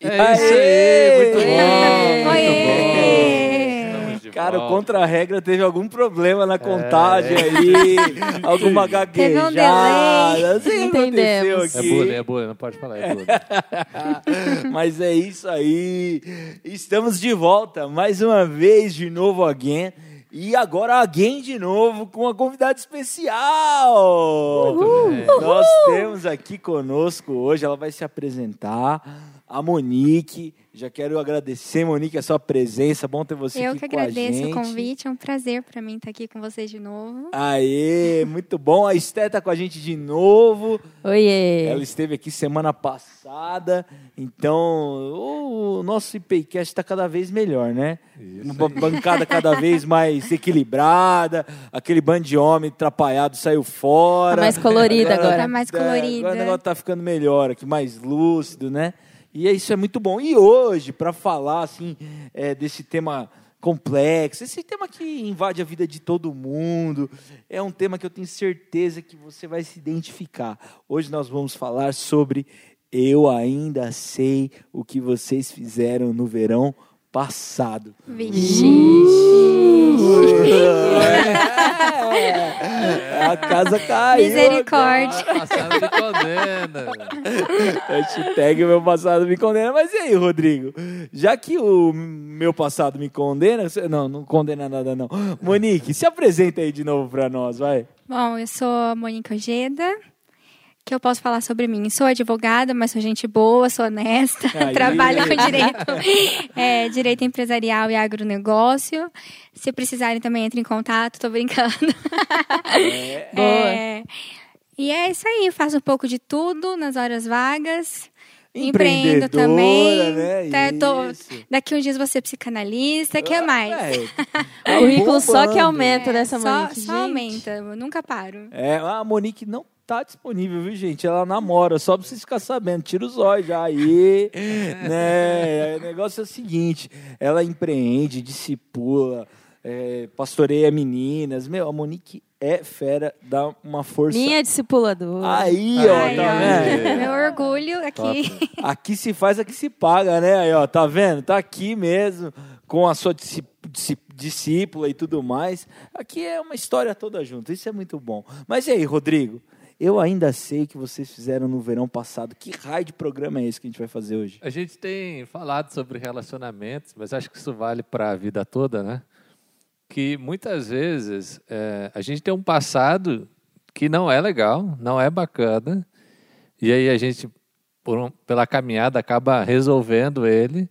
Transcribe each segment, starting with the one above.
É isso aí, muito bom. Oiê! Muito bom. Estamos de Cara, o volta. contra-regra teve algum problema na contagem aí, alguma Teve um gaguejada. delay. Assim aconteceu Entendemos. É aqui. bullying, é bullying, não pode falar, é bullying. Mas é isso aí. Estamos de volta mais uma vez de novo again. E agora again de novo com uma convidada especial. Muito bem. Nós temos aqui conosco hoje, ela vai se apresentar, a Monique. Já quero agradecer, Monique, a sua presença. Bom ter você Eu aqui que com a agradeço gente. o convite, é um prazer para mim estar aqui com vocês de novo. Aê, muito bom. A Esté tá com a gente de novo. Oiê! Ela esteve aqui semana passada, então o nosso IPCast está cada vez melhor, né? Isso Uma bancada cada vez mais equilibrada, aquele bando de homem atrapalhado saiu fora. Tá mais colorida agora. Tá mais é, colorida. Agora o negócio tá ficando melhor aqui, mais lúcido, né? E isso é muito bom. E hoje, para falar assim é, desse tema complexo, esse tema que invade a vida de todo mundo, é um tema que eu tenho certeza que você vai se identificar. Hoje nós vamos falar sobre eu ainda sei o que vocês fizeram no verão passado. Vixe. É, a casa caiu. Misericórdia. Passado me condena. Hashtag meu passado me condena. Mas e aí, Rodrigo? Já que o meu passado me condena, não, não condena nada não. Monique, se apresenta aí de novo pra nós, vai. Bom, eu sou a Mônica Ojeda. Que eu posso falar sobre mim? Sou advogada, mas sou gente boa, sou honesta, Aí. trabalho com direito, é, direito empresarial e agronegócio. Se precisarem também, entre em contato, tô brincando. É, e é isso aí, faço um pouco de tudo nas horas vagas. Empreendo também. né? Tá, tô- daqui uns dias vou ser psicanalista. O que mais? É, O currículo só que aumenta É, dessa só, Monique, só gente. aumenta, eu nunca paro. É, a Monique não tá disponível, viu, gente? Ela namora, só pra vocês ficarem sabendo. Tira os olhos já aí, né? O negócio é o seguinte, ela empreende, discipula, é, pastoreia meninas. Meu, a Monique é fera, dá uma força. Minha discipuladora. Aí, ó, Ai, tá ó, vendo? Meu orgulho aqui. Aqui se faz, aqui se paga, né? Aí, ó, tá vendo? Tá aqui mesmo, com a sua discípula e tudo mais. Aqui é uma história toda junto, isso é muito bom. Mas e aí, Rodrigo? Eu ainda sei que vocês fizeram no verão passado. Que raio de programa é esse que a gente vai fazer hoje? A gente tem falado sobre relacionamentos, mas acho que isso vale para a vida toda, né? Que muitas vezes é, a gente tem um passado que não é legal, não é bacana, e aí a gente, um- pela caminhada, acaba resolvendo ele,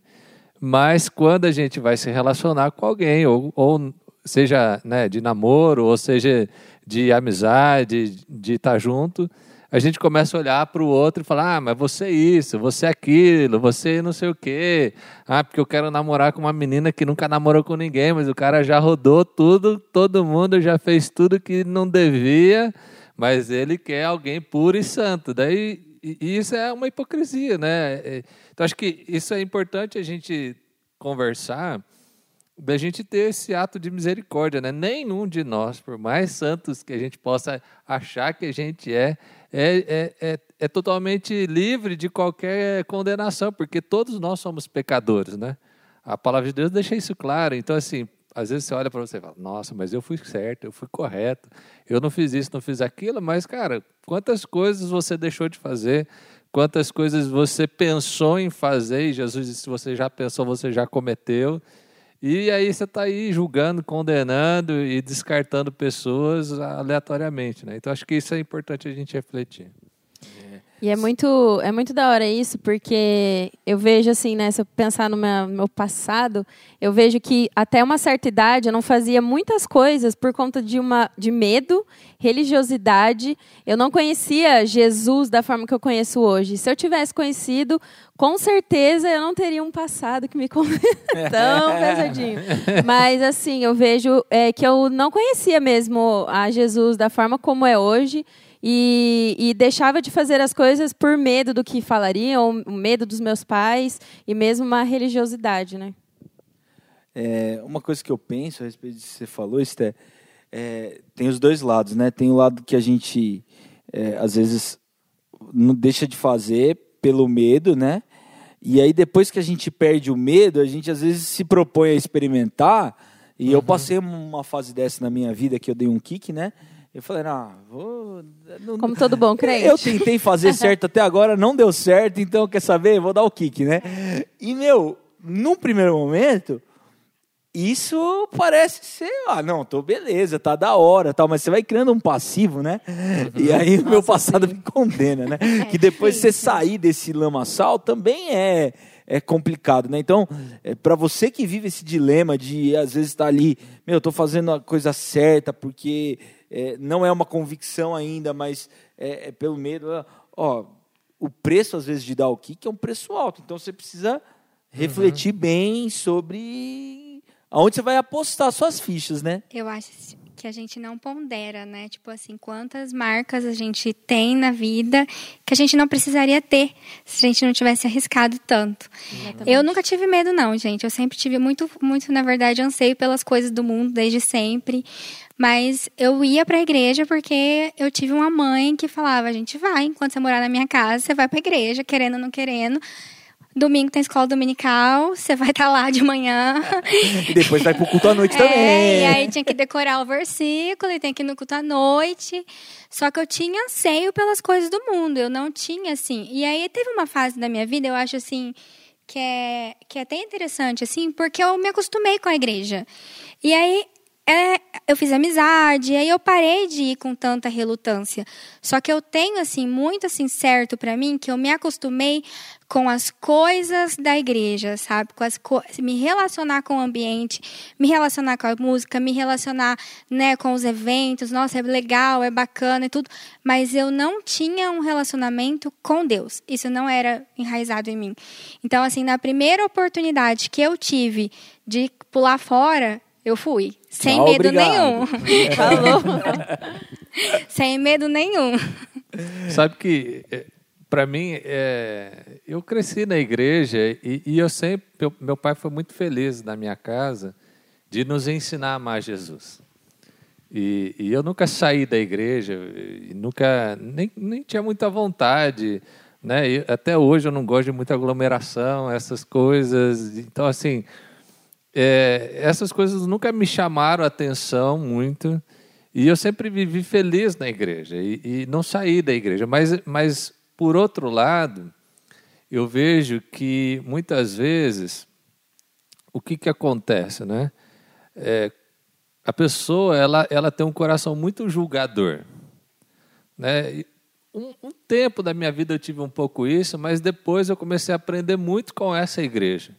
mas quando a gente vai se relacionar com alguém, ou, ou seja né, de namoro, ou seja de amizade, de estar junto, a gente começa a olhar para o outro e falar: ah, mas você é isso, você é aquilo, você não sei o quê. Ah, porque eu quero namorar com uma menina que nunca namorou com ninguém, mas o cara já rodou tudo, todo mundo já fez tudo que não devia, mas ele quer alguém puro e santo. Daí, isso é uma hipocrisia, né? É, Então, acho que isso é importante a gente conversar da gente ter esse ato de misericórdia, né? Nenhum de nós, por mais santos que a gente possa achar que a gente é, é, é, é, é totalmente livre de qualquer condenação, porque todos nós somos pecadores, né? A palavra de Deus deixa isso claro. Então, assim, às vezes você olha para você e fala, nossa, mas eu fui certo, eu fui correto, eu não fiz isso, não fiz aquilo, mas, cara, quantas coisas você deixou de fazer, quantas coisas você pensou em fazer, e Jesus disse, se você já pensou, você já cometeu, e aí você está aí julgando, condenando e descartando pessoas aleatoriamente, né? Então acho que isso é importante a gente refletir. E é muito, é muito da hora isso, porque eu vejo assim, né, se eu pensar no meu, meu passado, eu vejo que até uma certa idade eu não fazia muitas coisas por conta de uma de medo, religiosidade. Eu não conhecia Jesus da forma que eu conheço hoje. Se eu tivesse conhecido, com certeza eu não teria um passado que me tão pesadinho. Mas assim, eu vejo é, que eu não conhecia mesmo a Jesus da forma como é hoje. E, e deixava de fazer as coisas por medo do que falariam, o medo dos meus pais e mesmo uma religiosidade, né? É, uma coisa que eu penso a respeito disso que você falou, Esté, é, tem os dois lados, né? Tem o lado que a gente, é, às vezes, não deixa de fazer pelo medo, né? E aí, depois que a gente perde o medo, a gente às vezes se propõe a experimentar. E eu passei uma fase dessa na minha vida que eu dei um kick, né? Eu falei, não, vou. não- Como todo bom crente. eu tentei fazer certo até agora, não deu certo, então quer saber? Vou dar o kick, né? E, meu, num primeiro momento, isso parece ser, ah, não, tô beleza, tá da hora, tal, mas você vai criando um passivo, né? E aí o meu passado me condena, né? que depois você sair desse lamaçal também é é complicado, né? Então, é, para você que vive esse dilema de às vezes estar ali, meu, eu tô fazendo a coisa certa porque é, não é uma convicção ainda, mas é, é pelo medo, ó, o preço às vezes de dar o kick é um preço alto, então você precisa refletir bem sobre aonde você vai apostar suas fichas, né? Eu acho que a gente não pondera, né? Tipo assim, quantas marcas a gente tem na vida que a gente não precisaria ter se a gente não tivesse arriscado tanto. Eu nunca tive medo, não, gente. Eu sempre tive muito, muito, na verdade, anseio pelas coisas do mundo desde sempre. Mas eu ia pra igreja porque eu tive uma mãe que falava: a gente vai, enquanto você morar na minha casa, você vai pra igreja, querendo ou não querendo. Domingo tem escola dominical, você vai estar lá de manhã. E depois vai pro culto à noite É, também. e aí tinha que decorar o versículo e tem que ir no culto à noite. Só que eu tinha anseio pelas coisas do mundo, eu não tinha, assim. E aí teve uma fase da minha vida, eu acho, assim, que é, que é até interessante, assim, porque eu me acostumei com a igreja. E aí é, eu fiz amizade, aí eu parei de ir com tanta relutância. Só que eu tenho, assim, muito, assim, certo para mim, que eu me acostumei com as coisas da igreja, sabe? Com as co me relacionar com o ambiente, me relacionar com a música, me relacionar, né, com os eventos. Nossa, é legal, é bacana e tudo, mas eu não tinha um relacionamento com Deus. Isso não era enraizado em mim. Então, assim, na primeira oportunidade que eu tive de pular fora, eu fui, sem Tchau, medo obrigado. nenhum. Falou. sem medo nenhum. Sabe que, para mim, é, eu cresci na igreja e, e eu sempre, meu, pai foi muito feliz na minha casa de nos ensinar a amar Jesus. E, e eu nunca saí da igreja, nunca, nem, nem tinha muita vontade, né? E até hoje eu não gosto de muita aglomeração, essas coisas. Então, assim, é, essas coisas nunca me chamaram a atenção muito. E eu sempre vivi feliz na igreja e, e não saí da igreja. Mas, mas, por outro lado, eu vejo que muitas vezes o que, que acontece, né? É, a pessoa ela, ela tem um coração muito julgador. Né? Um, um tempo da minha vida eu tive um pouco isso, mas depois eu comecei a aprender muito com essa igreja,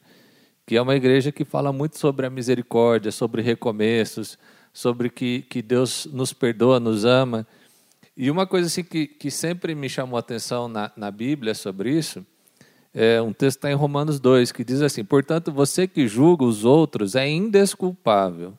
que é uma igreja que fala muito sobre a misericórdia, sobre recomeços, sobre que, que Deus nos perdoa, nos ama. E uma coisa assim que, que sempre me chamou a atenção na, na Bíblia sobre isso, é um texto está em Romanos 2, que diz assim: Portanto, você que julga os outros é indesculpável,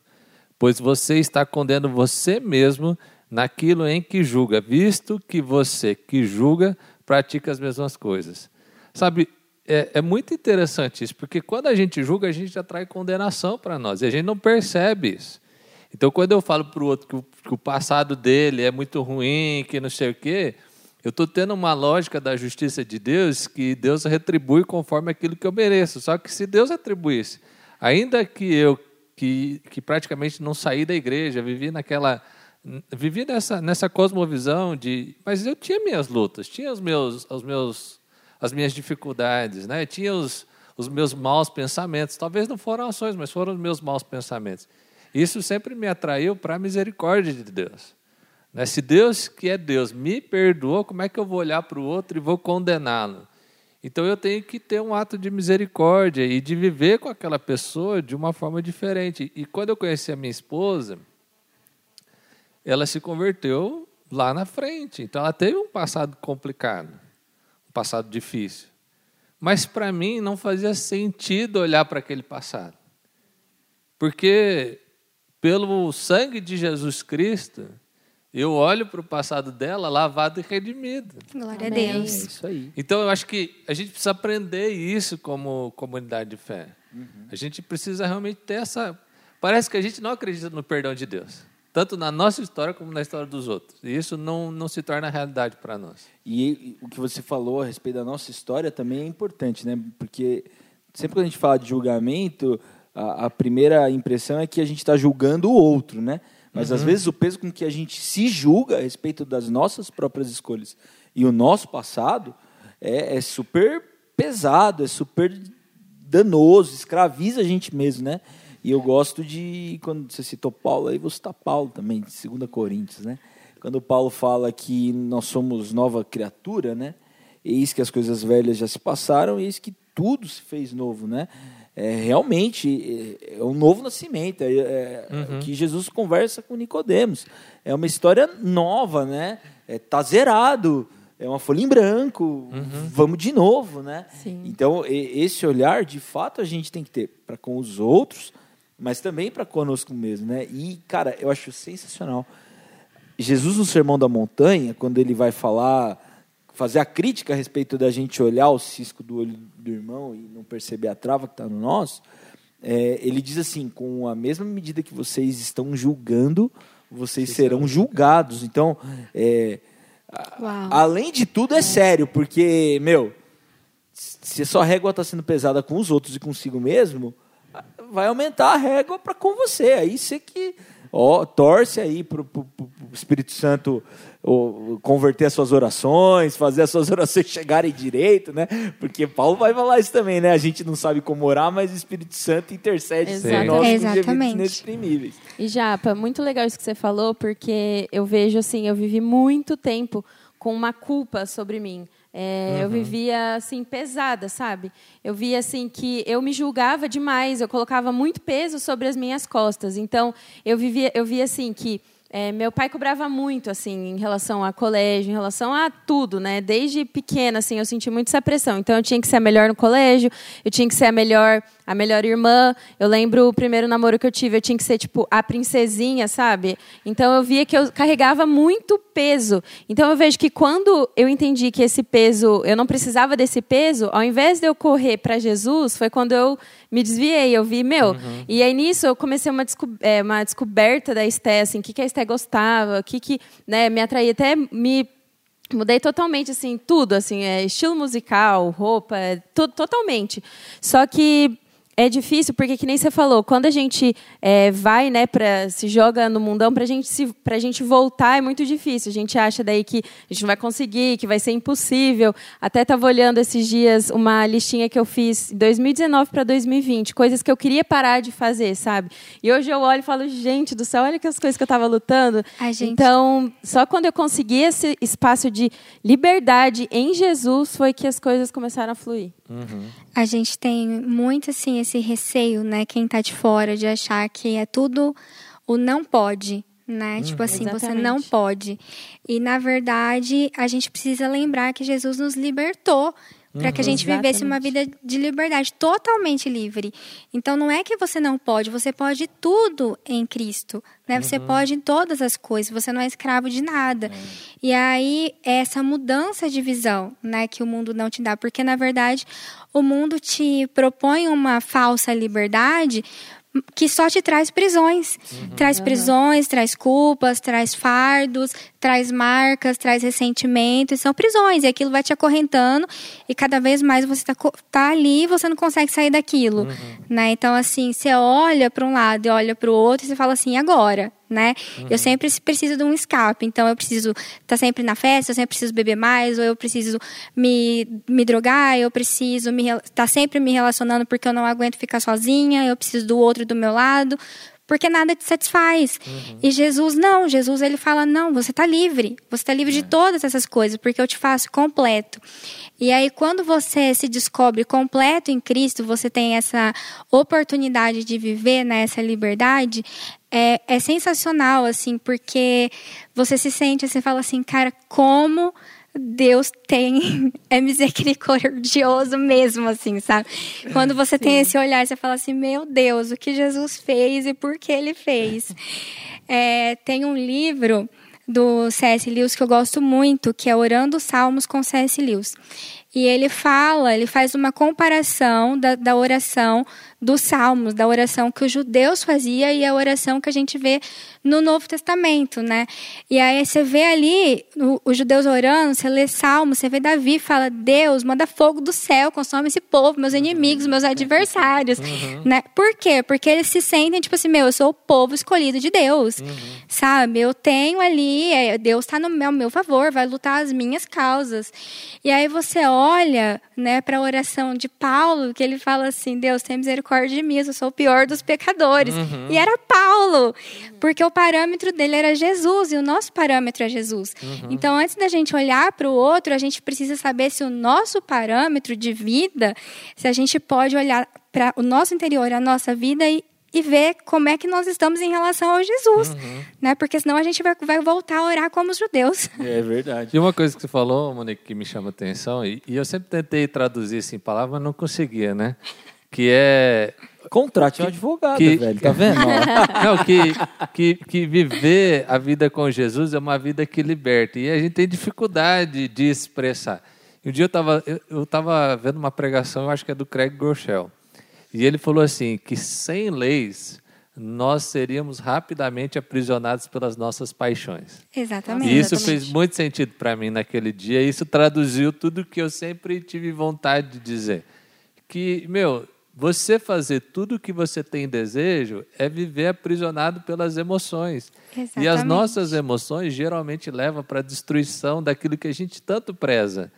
pois você está condenando você mesmo naquilo em que julga, visto que você que julga pratica as mesmas coisas. Sabe, é, é muito interessante isso, porque quando a gente julga, a gente atrai condenação para nós, e a gente não percebe isso. Então, quando eu falo para o outro que que o passado dele é muito ruim, que não sei o quê, eu estou tendo uma lógica da justiça de Deus que Deus retribui conforme aquilo que eu mereço. Só que se Deus retribuísse, ainda que eu, que, que praticamente não saí da igreja, vivi naquela. Vivi nessa, nessa cosmovisão de. Mas eu tinha minhas lutas, tinha os meus, os meus, as minhas dificuldades, né? tinha os, os meus maus pensamentos. Talvez não foram ações, mas foram os meus maus pensamentos. Isso sempre me atraiu para a misericórdia de Deus. Né? Se Deus, que é Deus, me perdoou, como é que eu vou olhar para o outro e vou condená-lo? Então eu tenho que ter um ato de misericórdia e de viver com aquela pessoa de uma forma diferente. E quando eu conheci a minha esposa, ela se converteu lá na frente. Então ela teve um passado complicado, um passado difícil. Mas para mim não fazia sentido olhar para aquele passado. Porque pelo sangue de Jesus Cristo, eu olho para o passado dela lavado e redimido. Glória Amém. a É Deus. isso aí. Então eu acho que a gente precisa aprender isso como comunidade de fé. A gente precisa realmente ter essa. Parece que a gente não acredita no perdão de Deus. tanto na nossa história como na história dos outros. E isso não, não se torna realidade para nós. E, e o que você falou a respeito da nossa história também é importante, né? Porque sempre que a gente fala de julgamento, a, a primeira impressão é que a gente está julgando o outro, né? Mas às vezes o peso com que a gente se julga a respeito das nossas próprias escolhas e o nosso passado é, é super pesado, é super danoso, escraviza a gente mesmo, né? E eu gosto de, quando você citou Paulo, aí vou citar Paulo também, de 2 Coríntios, né? Quando Paulo fala que nós somos nova criatura, né? Eis que as coisas velhas já se passaram, eis que tudo se fez novo, né? É, realmente é, é um novo nascimento, é, é uhum. que Jesus conversa com Nicodemos. É uma história nova, né? É, tá zerado, é uma folha em branco, uhum. vamos de novo, né? Sim. Então, esse olhar, de fato, a gente tem que ter para com os outros, mas também para conosco mesmo, né? E, cara, eu acho sensacional. Jesus, no Sermão da Montanha, quando ele vai falar, fazer a crítica a respeito da gente olhar o cisco do olho do irmão e não perceber a trava que está no nosso, é, ele diz assim: com a mesma medida que vocês estão julgando, vocês serão julgados. Então, é, além de tudo, é sério, porque, meu, se a sua régua está sendo pesada com os outros e consigo mesmo, vai aumentar a régua para com você. Aí você que ó, torce aí para o Espírito Santo converter as suas orações, fazer as suas orações chegarem direito, né? Porque Paulo vai falar isso também, né? A gente não sabe como orar, mas o Espírito Santo intercede por nós Exatamente. inexprimíveis. E Japa, muito legal isso que você falou, porque eu vejo assim, eu vivi muito tempo com uma culpa sobre mim. É, uhum. Eu vivia assim pesada, sabe? Eu via assim que eu me julgava demais, eu colocava muito peso sobre as minhas costas. Então eu vivia, eu via assim que é, meu pai cobrava muito, assim, em relação a colégio, em relação a tudo, né? Desde pequena, assim, eu senti muito essa pressão. Então, eu tinha que ser a melhor no colégio, eu tinha que ser a melhor, a melhor irmã. Eu lembro o primeiro namoro que eu tive, eu tinha que ser, tipo, a princesinha, sabe? Então, eu via que eu carregava muito peso. Então, eu vejo que quando eu entendi que esse peso, eu não precisava desse peso, ao invés de eu correr para Jesus, foi quando eu me desviei. Eu vi, meu. Uhum. E aí nisso eu comecei uma, desco é, uma descoberta da Esté, assim, o que, que a Esté gostava, o que, que né, me atraía, até me mudei totalmente assim tudo assim é, estilo musical roupa é, tudo totalmente só que é difícil porque que nem você falou quando a gente é, vai né para se joga no mundão para gente se para gente voltar é muito difícil. A gente acha daí que a gente não vai conseguir que vai ser impossível. Até estava olhando esses dias uma listinha que eu fiz 2019 para 2020 coisas que eu queria parar de fazer sabe? E hoje eu olho e falo gente do céu olha que as coisas que eu estava lutando. Gente... então só quando eu consegui esse espaço de liberdade em Jesus foi que as coisas começaram a fluir. Uhum. a gente tem muito assim esse receio, né? Quem está de fora de achar que é tudo o não pode, né? Hum, tipo assim, exatamente. você não pode. E na verdade, a gente precisa lembrar que Jesus nos libertou para uhum, que a gente exatamente. vivesse uma vida de liberdade, totalmente livre. Então não é que você não pode, você pode tudo em Cristo, né? Uhum. Você pode todas as coisas, você não é escravo de nada. É. E aí essa mudança de visão, né, que o mundo não te dá, porque na verdade o mundo te propõe uma falsa liberdade, que só te traz prisões. Uhum. Traz prisões, traz culpas, traz fardos, traz marcas, traz ressentimentos, são prisões. E aquilo vai te acorrentando e cada vez mais você está tá ali e você não consegue sair daquilo. Uhum. Né? Então, assim, você olha para um lado e olha para o outro e você fala assim, agora? Né? Uhum. Eu sempre preciso de um escape. Então, eu preciso estar tá sempre na festa, eu sempre preciso beber mais, ou eu preciso me, me drogar, eu preciso estar tá sempre me relacionando porque eu não aguento ficar sozinha, eu preciso do outro do meu lado, porque nada te satisfaz. Uhum. E Jesus não, Jesus ele fala não, você está livre, você está livre é. de todas essas coisas, porque eu te faço completo. E aí quando você se descobre completo em Cristo, você tem essa oportunidade de viver nessa liberdade, é, é sensacional assim, porque você se sente, você fala assim, cara, como Deus tem é misericordioso mesmo, assim, sabe? Quando você Sim. tem esse olhar, você fala assim, meu Deus, o que Jesus fez e por que ele fez. É, tem um livro do C.S. Lewis que eu gosto muito, que é Orando Salmos com C.S. Lewis. E ele fala, ele faz uma comparação da, da oração dos salmos, da oração que os judeus faziam e a oração que a gente vê no Novo Testamento, né? E aí você vê ali o, os judeus orando, você lê salmos, você vê Davi fala: Deus, manda fogo do céu, consome esse povo, meus inimigos, meus adversários, uhum. né? Por quê? Porque eles se sentem tipo assim, meu, eu sou o povo escolhido de Deus, uhum. sabe? Eu tenho ali, é, Deus está no meu, meu favor, vai lutar as minhas causas. E aí você olha, né, para a oração de Paulo, que ele fala assim: Deus, tem misericórdia misericórdia de mim, eu sou o pior dos pecadores. Uhum. E era Paulo, porque o parâmetro dele era Jesus e o nosso parâmetro é Jesus. Uhum. Então, antes da gente olhar para o outro, a gente precisa saber se o nosso parâmetro de vida, se a gente pode olhar para o nosso interior, a nossa vida e, e ver como é que nós estamos em relação ao Jesus, uhum. né? Porque senão a gente vai, vai voltar a orar como os judeus. É verdade. E uma coisa que você falou, Monique, que me chama a atenção, e, e eu sempre tentei traduzir isso em palavras, mas não conseguia, né? que é Contrate um advogado, que, velho, tá vendo? Não, que, que, que viver a vida com Jesus é uma vida que liberta. E a gente tem dificuldade de expressar. Um dia eu estava eu, tava vendo uma pregação, eu acho que é do Craig Groeschel. E ele falou assim, que sem leis, nós seríamos rapidamente aprisionados pelas nossas paixões. Exatamente. E isso exatamente. fez muito sentido para mim naquele dia. Isso traduziu tudo que eu sempre tive vontade de dizer. Que, meu, você fazer tudo o que você tem desejo é viver aprisionado pelas emoções. Exatamente. E as nossas emoções geralmente levam para a destruição daquilo que a gente tanto preza.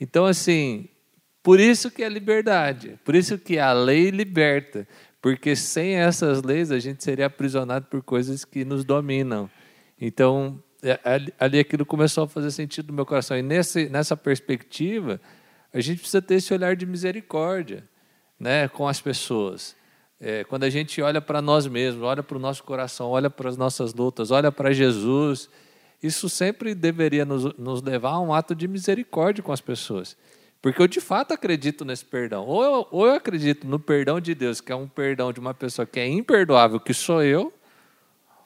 Então, assim, por isso que é liberdade, por isso que a lei liberta, porque sem essas leis a gente seria aprisionado por coisas que nos dominam. Então, é, ali aquilo começou a fazer sentido no meu coração. E nesse, nessa perspectiva, a gente precisa ter esse olhar de misericórdia né, com as pessoas. É, quando a gente olha para nós mesmos, olha para o nosso coração, olha para as nossas lutas, olha para Jesus, isso sempre deveria nos, nos, levar a um ato de misericórdia com as pessoas. Porque eu de fato acredito nesse perdão. Ou eu, ou eu acredito no perdão de Deus, que é um perdão de uma pessoa que é imperdoável, que sou eu,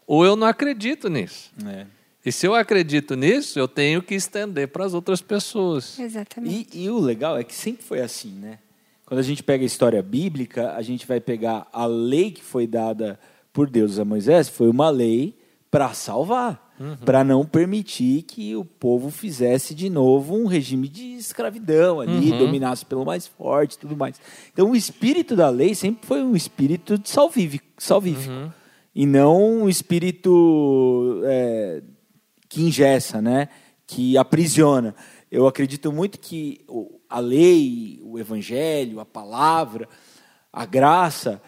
ou eu não acredito nisso. É. E se eu acredito nisso, eu tenho que estender para as outras pessoas. Exatamente. E, e o legal é que sempre foi assim, né? Quando a gente pega a história bíblica, a gente vai pegar a lei que foi dada por Deus a Moisés, foi uma lei para salvar, uhum. para não permitir que o povo fizesse de novo um regime de escravidão ali, uhum. dominasse pelo mais forte, tudo mais. Então o espírito da lei sempre foi um espírito de salvífico, salvífico uhum. e não um espírito é, que ingessa, né? Que aprisiona. Eu acredito muito que a lei, o evangelho, a palavra, a graça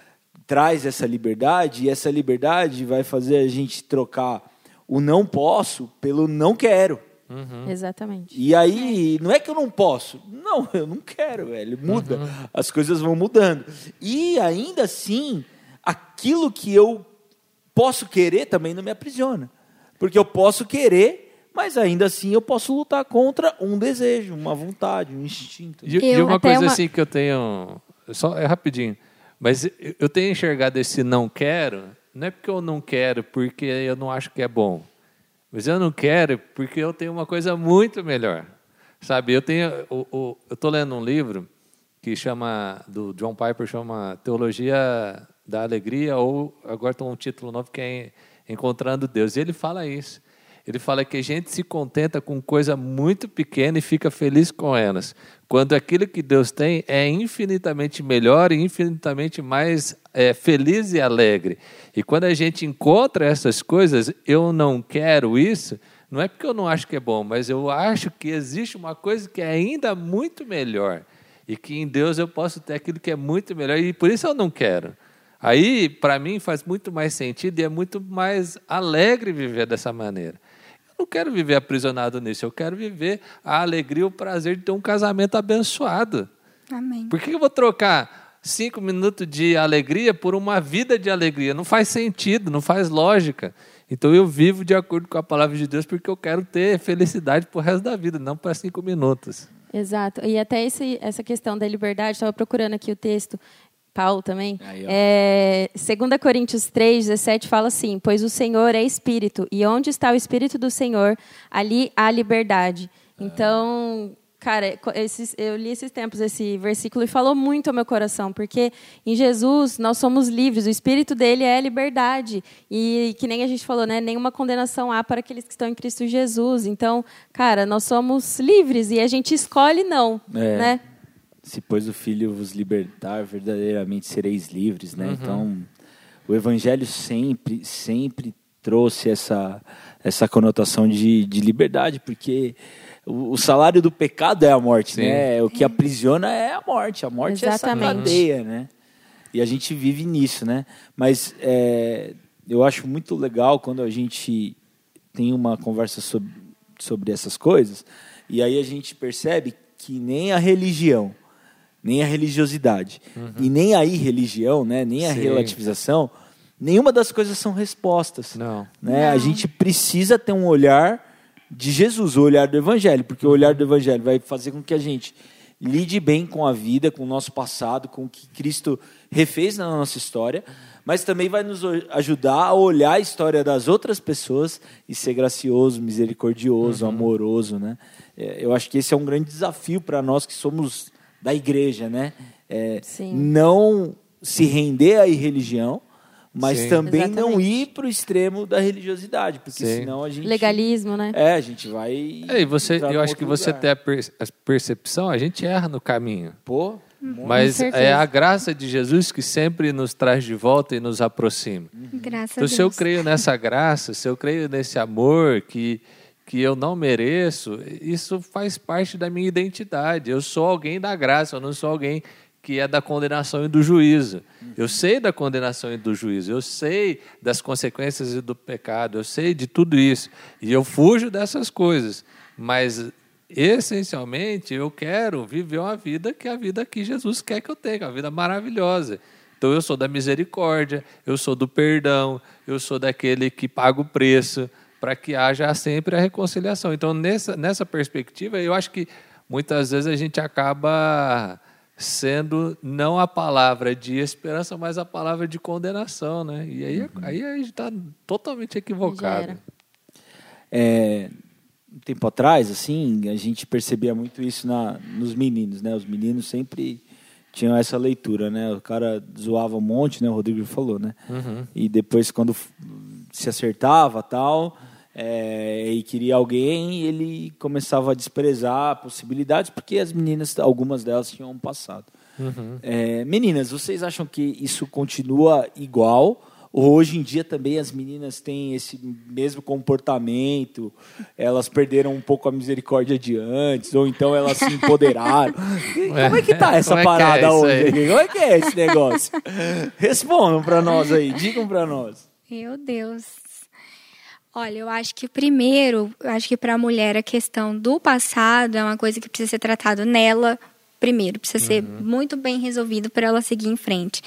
traz essa liberdade e essa liberdade vai fazer a gente trocar o não posso pelo não quero. Uhum. Exatamente. E aí, não é que eu não posso. Não, eu não quero, velho. Muda. Uhum. As coisas vão mudando. E ainda assim, aquilo que eu posso querer também não me aprisiona. Porque eu posso querer mas ainda assim eu posso lutar contra um desejo, uma vontade, um instinto. E, e uma coisa uma... assim que eu tenho, só é rapidinho, mas eu tenho enxergado esse não quero, não é porque eu não quero porque eu não acho que é bom, mas eu não quero porque eu tenho uma coisa muito melhor, sabe? Eu tenho, o, o, eu estou lendo um livro que chama do John Piper chama Teologia da Alegria ou agora tem um título novo que é Encontrando Deus. E ele fala isso ele fala que a gente se contenta com coisa muito pequena e fica feliz com elas, quando aquilo que Deus tem é infinitamente melhor e infinitamente mais é, feliz e alegre. E quando a gente encontra essas coisas, eu não quero isso, não é porque eu não acho que é bom, mas eu acho que existe uma coisa que é ainda muito melhor. E que em Deus eu posso ter aquilo que é muito melhor, e por isso eu não quero. Aí, para mim, faz muito mais sentido e é muito mais alegre viver dessa maneira não quero viver aprisionado nisso, eu quero viver a alegria e o prazer de ter um casamento abençoado. Amém. Por que eu vou trocar cinco minutos de alegria por uma vida de alegria? Não faz sentido, não faz lógica. Então eu vivo de acordo com a palavra de Deus porque eu quero ter felicidade para o resto da vida, não para cinco minutos. Exato. E até esse, essa questão da liberdade, estava procurando aqui o texto, Paulo também. Aí, é, 2 Coríntios 3, 17 fala assim: Pois o Senhor é Espírito, e onde está o Espírito do Senhor, ali há liberdade. Então, Cara, esses, eu li esses tempos esse versículo e falou muito ao meu coração, porque em Jesus nós somos livres, o espírito dele é liberdade. E que nem a gente falou, né? Nenhuma condenação há para aqueles que estão em Cristo Jesus. Então, cara, nós somos livres e a gente escolhe não, É. né? Se pois o Filho vos libertar, verdadeiramente sereis livres, né? Uhum. Então, o Evangelho sempre, sempre trouxe essa, essa conotação de, de liberdade, porque o, o salário do pecado é a morte, Sim. né? O que aprisiona é a morte. A morte é essa Exatamente. cadeia, né? E a gente vive nisso, né? Mas é, eu acho muito legal quando a gente tem uma conversa sobre, sobre essas coisas, e aí a gente percebe que nem a religião, nem a religiosidade, e nem a irreligião, né? nem a Sim. relativização, nenhuma das coisas são respostas. Não. Né? A Não. gente precisa ter um olhar de Jesus, o olhar do Evangelho, porque o olhar do Evangelho vai fazer com que a gente lide bem com a vida, com o nosso passado, com o que Cristo refez na nossa história, mas também vai nos ajudar a olhar a história das outras pessoas e ser gracioso, misericordioso, amoroso, né? É, Eu acho que esse é um grande desafio para nós que somos da igreja, né? É, Sim. não se render à irreligião, mas Sim. também não Exatamente. ir para o extremo da religiosidade, porque Sim. senão a gente Legalismo, né? é, a gente vai. É, e você, eu acho que outro você lugar. tem a, per- a percepção, a gente erra no caminho. Pô, Mas certeza. é a graça de Jesus que sempre nos traz de volta e nos aproxima. Graças Então, a se eu Deus. creio nessa graça, se eu creio nesse amor que, que eu não mereço, isso faz parte da minha identidade. Eu sou alguém da graça, eu não sou alguém que é da condenação e do juízo. Eu sei da condenação e do juízo, eu sei das consequências e do pecado, eu sei de tudo isso. E eu fujo dessas coisas. Mas, essencialmente, eu quero viver uma vida que é a vida que Jesus quer que eu tenha, uma vida maravilhosa. Então eu sou da misericórdia, eu sou do perdão, eu sou daquele que paga o preço para que haja sempre a reconciliação. Então nessa, nessa perspectiva, eu acho que muitas vezes a gente acaba sendo não a palavra de esperança, mas a palavra de condenação, né? E aí, aí a gente está totalmente equivocado. é, um tempo atrás, assim, a gente percebia muito isso na, nos meninos, né? Os meninos sempre tinham essa leitura, né? O cara zoava um monte, né? O Rodrigo falou, né? Uhum. E depois, quando se acertava tal, é, e queria alguém, ele começava a desprezar possibilidades, porque as meninas, algumas delas tinham um passado. Uhum. É, meninas, vocês acham que isso continua igual? Ou hoje em dia também as meninas têm esse mesmo comportamento? Elas perderam um pouco a misericórdia de antes? Ou então elas se empoderaram? E Como é que tá essa é é parada isso hoje? aí? Como é que é esse negócio? Respondam para nós aí, digam para nós. Meu Deus. Olha, eu acho que primeiro, eu acho que para a mulher a questão do passado é uma coisa que precisa ser tratado nela primeiro, precisa ser muito bem resolvido para ela seguir em frente.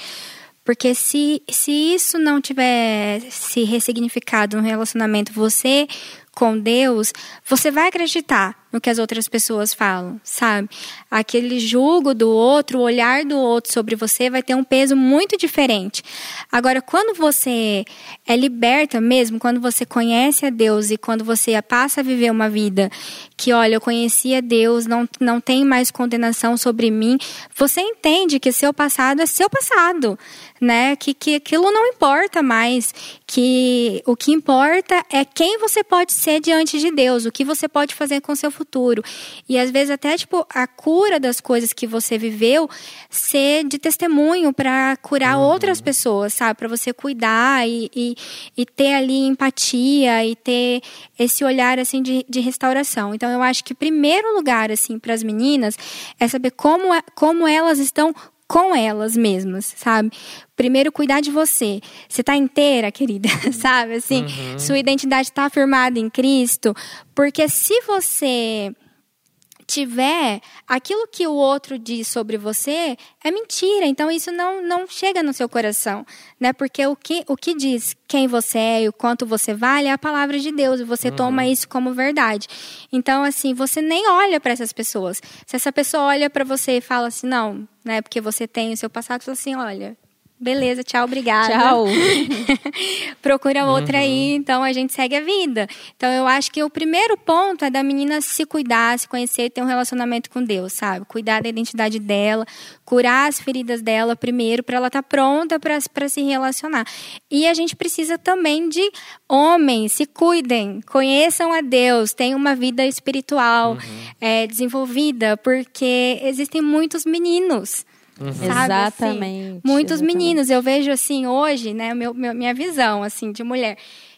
Porque se, se isso não tiver se ressignificado no relacionamento, você com Deus, você vai acreditar no que as outras pessoas falam, sabe? Aquele julgo do outro, o olhar do outro sobre você vai ter um peso muito diferente. Agora, quando você é liberta mesmo, quando você conhece a Deus e quando você passa a viver uma vida que, olha, eu conheci a Deus, não, não tem mais condenação sobre mim, você entende que seu passado é seu passado, né? Que, que aquilo não importa mais, que o que importa é quem você pode ser diante de Deus, o que você pode fazer com seu futuro. E às vezes até tipo a cura das coisas que você viveu ser de testemunho para curar outras pessoas, sabe? Para você cuidar e, e, e ter ali empatia e ter esse olhar assim de, de restauração. Então eu acho que primeiro lugar assim para as meninas é saber como é- como elas estão com elas mesmas, sabe? Primeiro, cuidar de você. Você tá inteira, querida, sabe? Assim, sua identidade está afirmada em Cristo. Porque se você tiver aquilo que o outro diz sobre você é mentira. Então isso não, não chega no seu coração, né? Porque o que, o que diz quem você é e o quanto você vale é a palavra de Deus e você toma isso como verdade. Então assim, você nem olha para essas pessoas. Se essa pessoa olha para você e fala assim, não, né? Porque você tem o seu passado, fala assim, olha, beleza, tchau, obrigada. Tchau. Procura outra aí, então a gente segue a vida. Então eu acho que o primeiro ponto é da menina se cuidar, se conhecer e ter um relacionamento com Deus, sabe? Cuidar da identidade dela, curar as feridas dela primeiro, para ela estar tá pronta para se relacionar. E a gente precisa também de homens, se cuidem, conheçam a Deus, tenham uma vida espiritual uhum. é, desenvolvida, porque existem muitos meninos Uhum. Sabe, assim, exatamente. Assim, muitos exatamente. meninos. Eu vejo assim hoje, né, meu, meu, minha visão assim de mulher,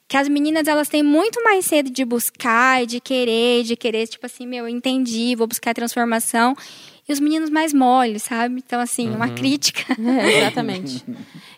que as meninas elas têm muito mais cedo de buscar, de querer, de querer, tipo assim, meu, eu entendi, vou buscar transformação e os meninos mais moles, sabe? Então, assim, uhum. uma crítica. É, exatamente.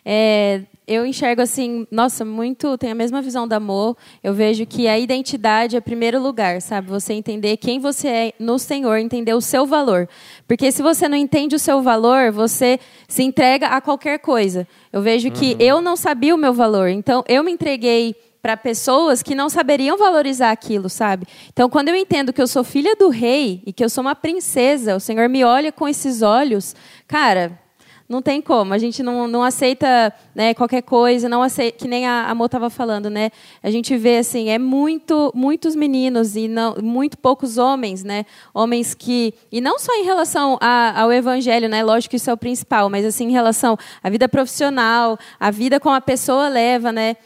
É, eu enxergo assim, nossa, muito, tem a mesma visão do amor. Eu vejo que a identidade é primeiro lugar, sabe? Você entender quem você é no Senhor, entender o seu valor. Porque se você não entende o seu valor, você se entrega a qualquer coisa. Eu vejo que uhum. eu não sabia o meu valor, então eu me entreguei para pessoas que não saberiam valorizar aquilo, sabe? Então, quando eu entendo que eu sou filha do rei e que eu sou uma princesa, o Senhor me olha com esses olhos, cara, não tem como. A gente não, não aceita né, qualquer coisa, não aceita, que nem a, a estava falando, né? A gente vê assim, é muito, muitos meninos e não, muito poucos homens, né? Homens que e não só em relação a, ao evangelho, né? Lógico que isso é o principal, mas assim em relação à vida profissional, a vida como a pessoa leva, né?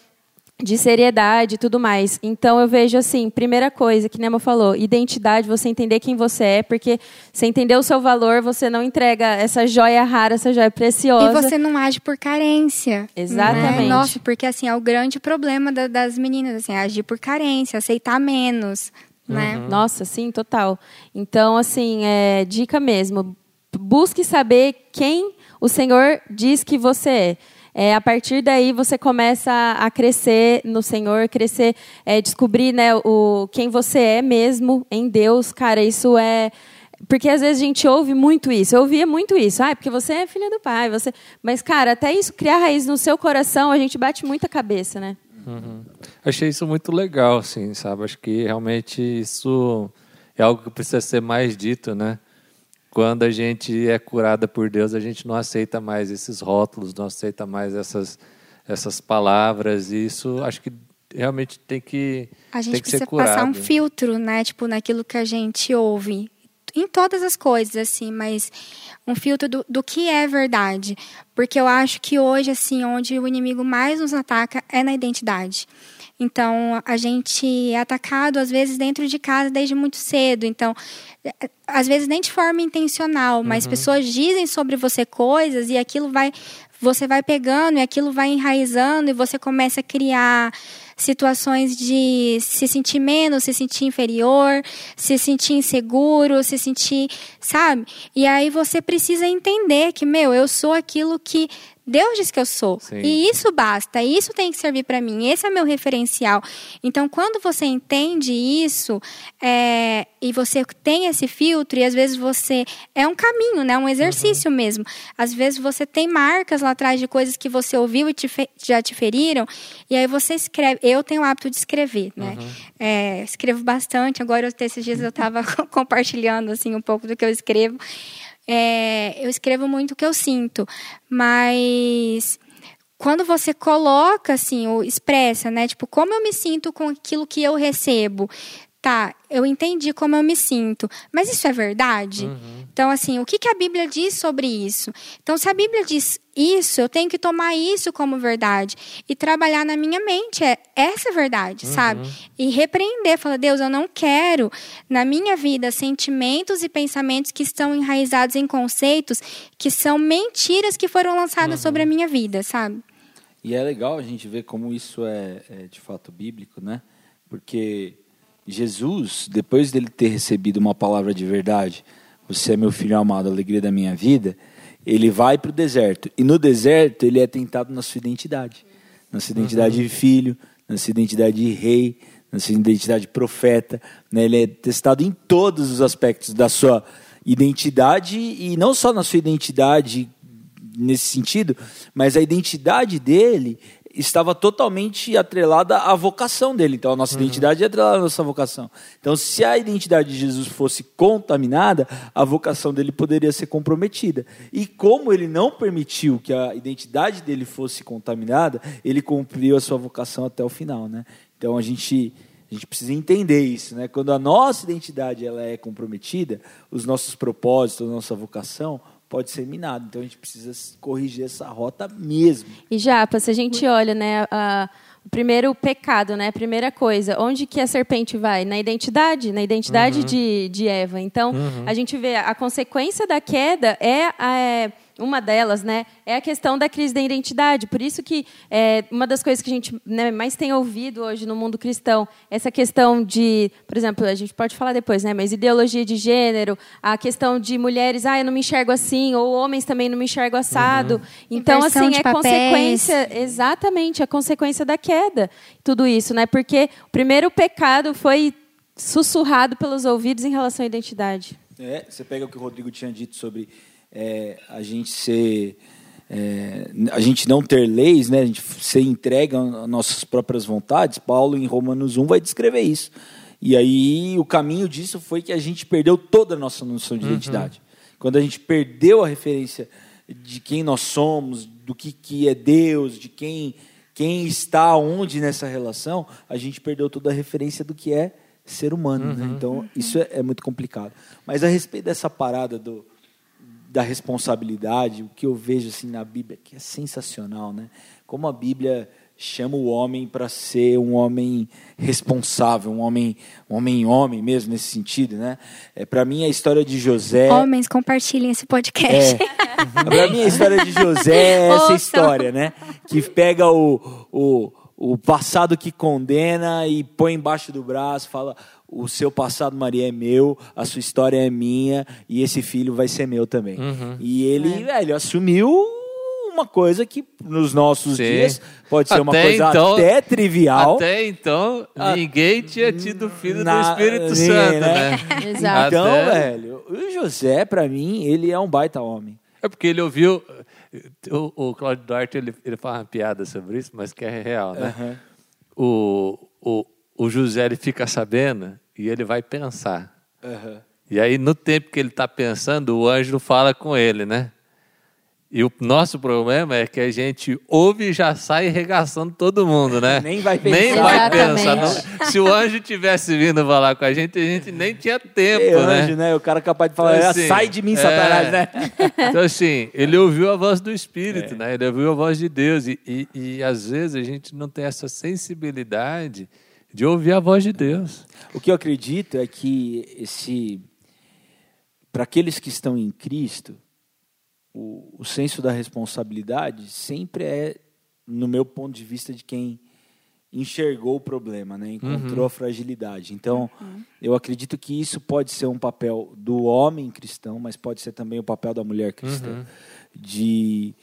De seriedade e tudo mais. Então eu vejo assim, primeira coisa que Nemo falou, identidade, você entender quem você é, porque você entender o seu valor, você não entrega essa joia rara, essa joia preciosa. E você não age por carência. Exatamente. Né? Nossa, porque assim, é o grande problema da, das meninas, assim, agir por carência, aceitar menos, né? Uhum. Nossa, sim, total. Então, assim, é dica mesmo, busque saber quem o Senhor diz que você é. É, a partir daí você começa a crescer no Senhor, crescer, é, descobrir né, o, quem você é mesmo em Deus. Cara, isso é. Porque às vezes a gente ouve muito isso. Eu ouvia muito isso. Ah, porque você é filha do pai. Você... Mas, cara, até isso criar raiz no seu coração, a gente bate muita cabeça, né? Uhum. Achei isso muito legal, assim, sabe? Acho que realmente isso é algo que precisa ser mais dito, né? Quando a gente é curada por Deus, a gente não aceita mais esses rótulos, não aceita mais essas, essas palavras. E isso acho que realmente tem que A gente tem que precisa passar um filtro, né? Tipo, naquilo que a gente ouve. Em todas as coisas, assim, mas um filtro do, do que é verdade. Porque eu acho que hoje, assim, onde o inimigo mais nos ataca é na identidade. Então, a gente é atacado, às vezes, dentro de casa desde muito cedo. Então, é, às vezes nem de forma intencional, mas uhum. pessoas dizem sobre você coisas e aquilo vai. Você vai pegando e aquilo vai enraizando e você começa a criar situações de se sentir menos, se sentir inferior, se sentir inseguro, se sentir, sabe? E aí você precisa entender que, meu, eu sou aquilo que Deus diz que eu sou. Sim. E isso basta, isso tem que servir para mim, esse é meu referencial. Então, quando você entende isso é, e você tem esse filtro, e às vezes você. É um caminho, né? um exercício uhum. mesmo. Às vezes você tem marcas lá atrás de coisas que você ouviu e te já te feriram, e aí você escreve. Eu tenho o hábito de escrever, né? Uhum. É, escrevo bastante. Agora, esses dias eu estava compartilhando assim, um pouco do que eu escrevo. É, eu escrevo muito o que eu sinto, mas quando você coloca assim, ou expressa, né, tipo, como eu me sinto com aquilo que eu recebo, tá, eu entendi como eu me sinto, mas isso é verdade? Uhum. Então, assim, o que, que a Bíblia diz sobre isso? Então, se a Bíblia diz isso, eu tenho que tomar isso como verdade e trabalhar na minha mente é essa verdade, uhum. sabe? E repreender, falar, Deus, eu não quero na minha vida sentimentos e pensamentos que estão enraizados em conceitos que são mentiras que foram lançadas uhum. sobre a minha vida, sabe? E é legal a gente ver como isso é, é de fato bíblico, né? Porque Jesus, depois dele ter recebido uma palavra de verdade, você é meu filho amado, a alegria da minha vida, ele vai para o deserto. E no deserto ele é tentado na sua identidade. Na sua identidade uhum. de filho, na sua identidade de rei, na sua identidade de profeta. Né? Ele é testado em todos os aspectos da sua identidade e não só na sua identidade nesse sentido, mas a identidade dele estava totalmente atrelada à vocação dele. Então, a nossa identidade é atrelada à nossa vocação. Então, se a identidade de Jesus fosse contaminada, a vocação dele poderia ser comprometida. E como ele não permitiu que a identidade dele fosse contaminada, ele cumpriu a sua vocação até o final, né? Então, a gente a gente precisa entender isso, né? Quando a nossa identidade ela é comprometida, os nossos propósitos, a nossa vocação pode ser minado. Então a gente precisa corrigir essa rota mesmo. E Japa, se a gente olha, né, a, o primeiro pecado, né, a primeira coisa, onde que a serpente vai? Na identidade, na identidade uhum. de, de Eva. Então uhum. a gente vê a consequência da queda é, é uma delas, né, é a questão da crise da identidade. Por isso que é, uma das coisas que a gente né, mais tem ouvido hoje no mundo cristão, essa questão de, por exemplo, a gente pode falar depois, né, mas ideologia de gênero, a questão de mulheres, ah, eu não me enxergo assim, ou homens também não me enxergo assado. Uhum. Então, Inversão assim, é papéis. consequência, exatamente, a consequência da queda, tudo isso, né? Porque o primeiro pecado foi sussurrado pelos ouvidos em relação à identidade. É, você pega o que o Rodrigo tinha dito sobre é, a gente ser é, a gente não ter leis, né, a gente ser entregue às nossas próprias vontades, Paulo em Romanos 1 vai descrever isso. E aí o caminho disso foi que a gente perdeu toda a nossa noção de uhum. identidade. Quando a gente perdeu a referência de quem nós somos, do que, que é Deus, de quem, quem está onde nessa relação, a gente perdeu toda a referência do que é ser humano. Né? Uhum. Né? Então, isso é, é muito complicado. Mas a respeito dessa parada do, da responsabilidade, o que eu vejo assim na Bíblia que é sensacional, né? Como a Bíblia chama o homem para ser um homem responsável, um homem, um homem homem mesmo nesse sentido, né? É para mim a história de José. Homens compartilhem esse podcast. É, para mim a história de José é essa história, né? Que pega o, o o passado que condena e põe embaixo do braço, fala: o seu passado, Maria, é meu, a sua história é minha e esse filho vai ser meu também. Uhum. E ele, é. velho, assumiu uma coisa que nos nossos Sim. dias pode ser até uma coisa então, até trivial. Até então, ninguém tinha tido filho na, do Espírito Santo, né? né? Exato. Então, até... velho, o José, para mim, ele é um baita homem. É porque ele ouviu o, o Claudio Duarte ele, ele fala uma piada sobre isso, mas que é real, né? Uhum. O, o, o José ele fica sabendo e ele vai pensar. Uhum. E aí, no tempo que ele está pensando, o anjo fala com ele, né? E o nosso problema é que a gente ouve e já sai regaçando todo mundo, né? Nem vai pensar. Nem vai pensar. Não. Se o anjo tivesse vindo falar com a gente, a gente nem tinha tempo, Ei, né? anjo, né? O cara capaz de falar, então, assim, sai de mim, é... Satanás, né? Então, assim, ele ouviu a voz do Espírito, é. né? Ele ouviu a voz de Deus. E, e, e, às vezes, a gente não tem essa sensibilidade de ouvir a voz de Deus. O que eu acredito é que esse... Para aqueles que estão em Cristo o, o senso da responsabilidade sempre é, no meu ponto de vista, de quem enxergou o problema, né? encontrou uhum. a fragilidade. Então, uhum. eu acredito que isso pode ser um papel do homem cristão, mas pode ser também o papel da mulher cristã, uhum. de,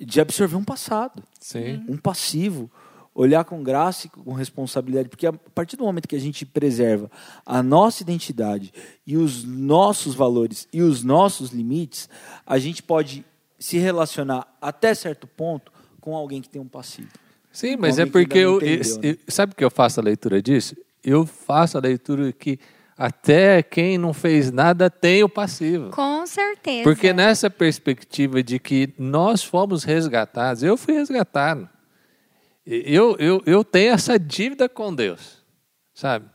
de absorver um passado, Sim. um passivo, olhar com graça e com responsabilidade, porque a partir do momento que a gente preserva a nossa identidade e os nossos valores e os nossos limites, a gente pode se relacionar até certo ponto com alguém que tem um passivo. Sim, mas é porque eu, entendeu, eu, né? sabe que eu faço a leitura disso? Eu faço a leitura que até quem não fez nada tem o passivo. Com certeza. Porque nessa perspectiva de que nós fomos resgatados, eu fui resgatado. Eu, eu, eu tenho essa dívida com Deus, sabe?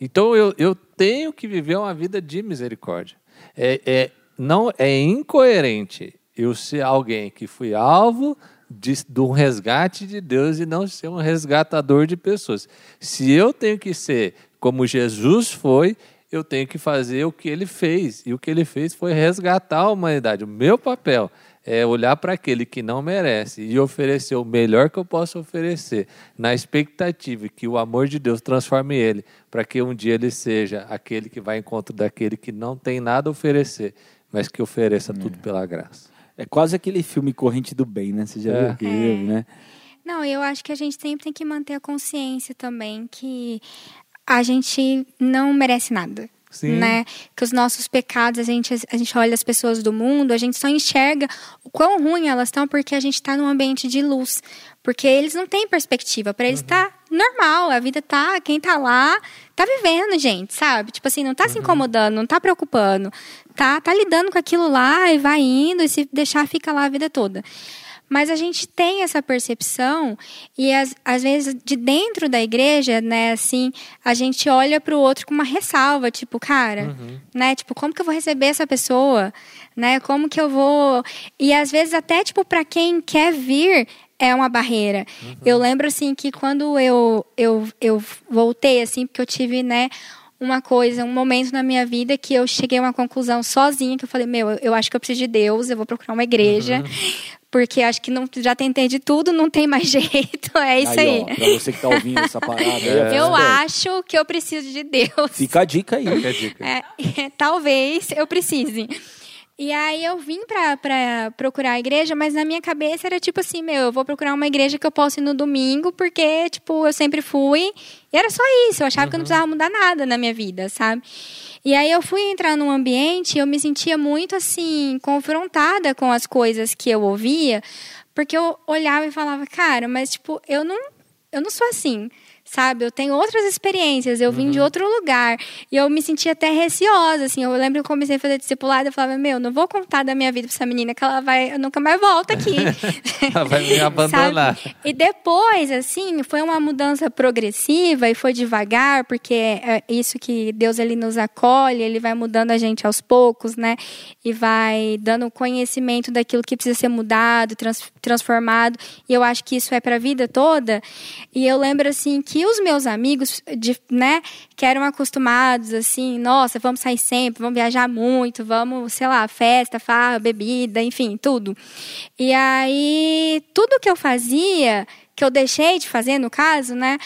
Então eu, eu tenho que viver uma vida de misericórdia. É, é, não, é incoerente eu ser alguém que fui alvo de, de um resgate de Deus e não ser um resgatador de pessoas. Se eu tenho que ser como Jesus foi, eu tenho que fazer o que ele fez. E o que ele fez foi resgatar a humanidade. O meu papel é olhar para aquele que não merece e oferecer o melhor que eu posso oferecer, na expectativa que o amor de Deus transforme ele, para que um dia ele seja aquele que vai em encontro daquele que não tem nada a oferecer, mas que ofereça é. tudo pela graça. É quase aquele filme Corrente do Bem, né? Você já é. viu aquele, é. né? Não, eu acho que a gente sempre tem que manter a consciência também que a gente não merece nada. Sim. né? Que os nossos pecados, a gente, a gente olha as pessoas do mundo, a gente só enxerga o quão ruim elas estão porque a gente está num ambiente de luz. Porque eles não têm perspectiva. Para eles tá normal, a vida tá. Quem tá lá tá vivendo, gente, sabe? Tipo assim, não tá se incomodando, não tá preocupando. Tá, tá lidando com aquilo lá e vai indo, e se deixar, fica lá a vida toda. Mas a gente tem essa percepção e às, às vezes de dentro da igreja, né, assim, a gente olha para o outro com uma ressalva, tipo, cara, né, tipo, como que eu vou receber essa pessoa, né? Como que eu vou? E às vezes até tipo para quem quer vir é uma barreira. Eu lembro assim que quando eu eu eu voltei assim, porque eu tive, né, uma coisa, um momento na minha vida que eu cheguei a uma conclusão sozinha, que eu falei, meu, eu, eu acho que eu preciso de Deus, eu vou procurar uma igreja, porque acho que não, já tentei de tudo, não tem mais jeito, é isso aí. Ó, pra você que tá ouvindo essa parada. aí, Eu esperto. acho que eu preciso de Deus. Fica a dica aí. Fica a dica. É, talvez eu precise. E aí eu vim pra, pra procurar a igreja, mas na minha cabeça era tipo assim, meu, eu vou procurar uma igreja que eu possa ir no domingo, porque, tipo, eu sempre fui. E era só isso, eu achava que eu não precisava mudar nada na minha vida, sabe? E aí eu fui entrar num ambiente e eu me sentia muito, assim, confrontada com as coisas que eu ouvia, porque eu olhava e falava, cara, mas, tipo, eu não, eu não sou assim sabe? Eu tenho outras experiências, eu vim de outro lugar. E eu me sentia até receosa, assim. Eu lembro que eu comecei a fazer discipulado, eu falava, meu, não vou contar da minha vida pra essa menina que ela vai, eu nunca mais volta aqui. Ela vai me abandonar. Sabe? E depois, assim, foi uma mudança progressiva e foi devagar, porque é isso que Deus ele nos acolhe, ele vai mudando a gente aos poucos, né? E vai dando conhecimento daquilo que precisa ser mudado, trans, transformado. E eu acho que isso é para a vida toda. E eu lembro assim que os meus amigos, de, né, que eram acostumados assim, nossa, vamos sair sempre, vamos viajar muito, vamos, sei lá, festa, farra, bebida, enfim, tudo. E aí, tudo que eu fazia, que eu deixei de fazer, no caso, né?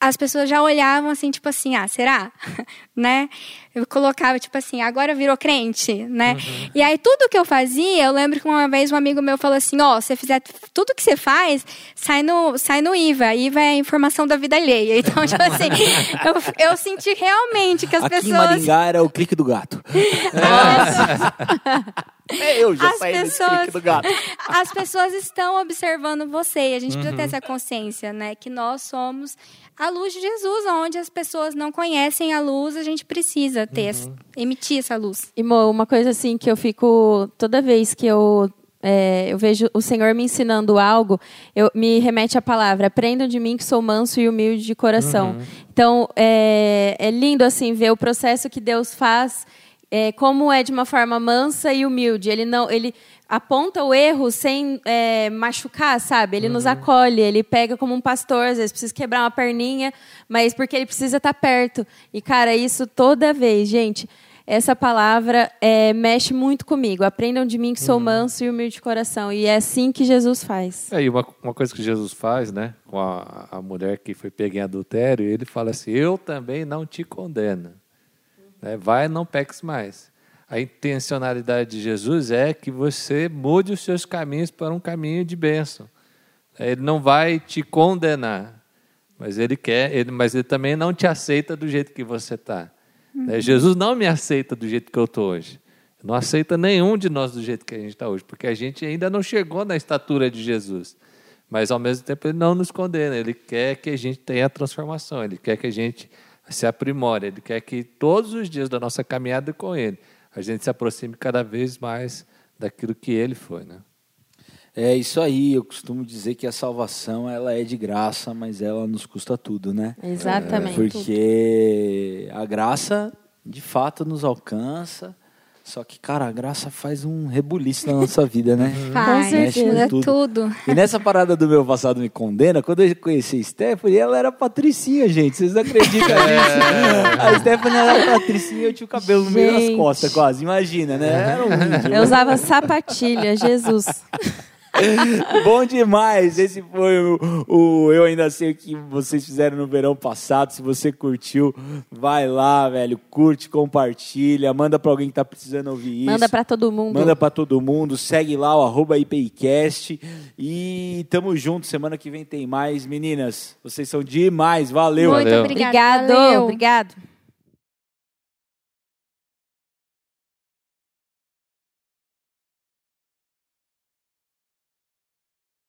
As pessoas já olhavam assim, tipo assim, ah, será? né? Eu colocava, tipo assim, agora virou crente, né? E aí, tudo que eu fazia, eu lembro que uma vez um amigo meu falou assim, ó, oh, se você fizer tudo que você faz, sai no, sai no IVA. IVA é a informação da vida alheia. Então, tipo assim, eu, eu senti realmente que as Aqui em pessoas... Maringá era o clique do gato. É, eu já As saí pessoas- do gato. As pessoas estão observando você e a gente precisa Uhum. ter essa consciência, né? Que nós somos a luz de Jesus, onde as pessoas não conhecem a luz, a gente precisa ter, essa- Uhum. emitir essa luz. E Mo, uma coisa assim que eu fico toda vez que eu é, eu vejo o Senhor me ensinando algo, eu me remete à palavra: aprendam de mim que sou manso e humilde de coração. Então é, é lindo assim ver o processo que Deus faz, é, como é de uma forma mansa e humilde. Ele não, ele aponta o erro sem é, machucar, sabe? Ele nos acolhe, ele pega como um pastor, às vezes precisa quebrar uma perninha, mas porque ele precisa estar perto. E cara, isso toda vez, gente. Essa palavra é, mexe muito comigo. Aprendam de mim que sou manso e humilde de coração. E é assim que Jesus faz. É, e uma, uma coisa que Jesus faz, né, com a, a mulher que foi pega em adultério, ele fala assim: Eu também não te condeno. Né, vai, não peques mais. A intencionalidade de Jesus é que você mude os seus caminhos para um caminho de bênção. Ele não vai te condenar, mas ele quer, ele, mas ele também não te aceita do jeito que você está. Jesus não me aceita do jeito que eu estou hoje. Não aceita nenhum de nós do jeito que a gente está hoje, porque a gente ainda não chegou na estatura de Jesus. Mas ao mesmo tempo ele não nos condena, ele quer que a gente tenha a transformação, ele quer que a gente se aprimore, ele quer que todos os dias da nossa caminhada com ele a gente se aproxime cada vez mais daquilo que ele foi, né? É isso aí, eu costumo dizer que a salvação ela é de graça, mas ela nos custa tudo, né? Exatamente. Porque a graça, de fato, nos alcança. Só que, cara, a graça faz um rebuliço na nossa vida, né? Faz, Mexe com muda tudo. tudo. E nessa parada do meu passado me condena, quando eu conheci a Stephanie, ela era patricinha, gente. Vocês não acreditam nisso? A Stephanie era patricinha e eu tinha o cabelo no meio das Gente. costas, quase. Imagina, né? Era um índio. Eu usava sapatilha, Jesus. Bom demais! Esse foi o, o Eu Ainda Sei o que vocês fizeram no verão passado. Se você curtiu, vai lá, velho. Curte, compartilha, manda pra alguém que tá precisando ouvir isso. Manda pra todo mundo. Manda pra todo mundo. Segue lá o arroba IPIcast. E tamo junto. Semana que vem tem mais. Meninas, vocês são demais. Valeu! Muito Valeu. obrigada. Obrigado, valeu. obrigado.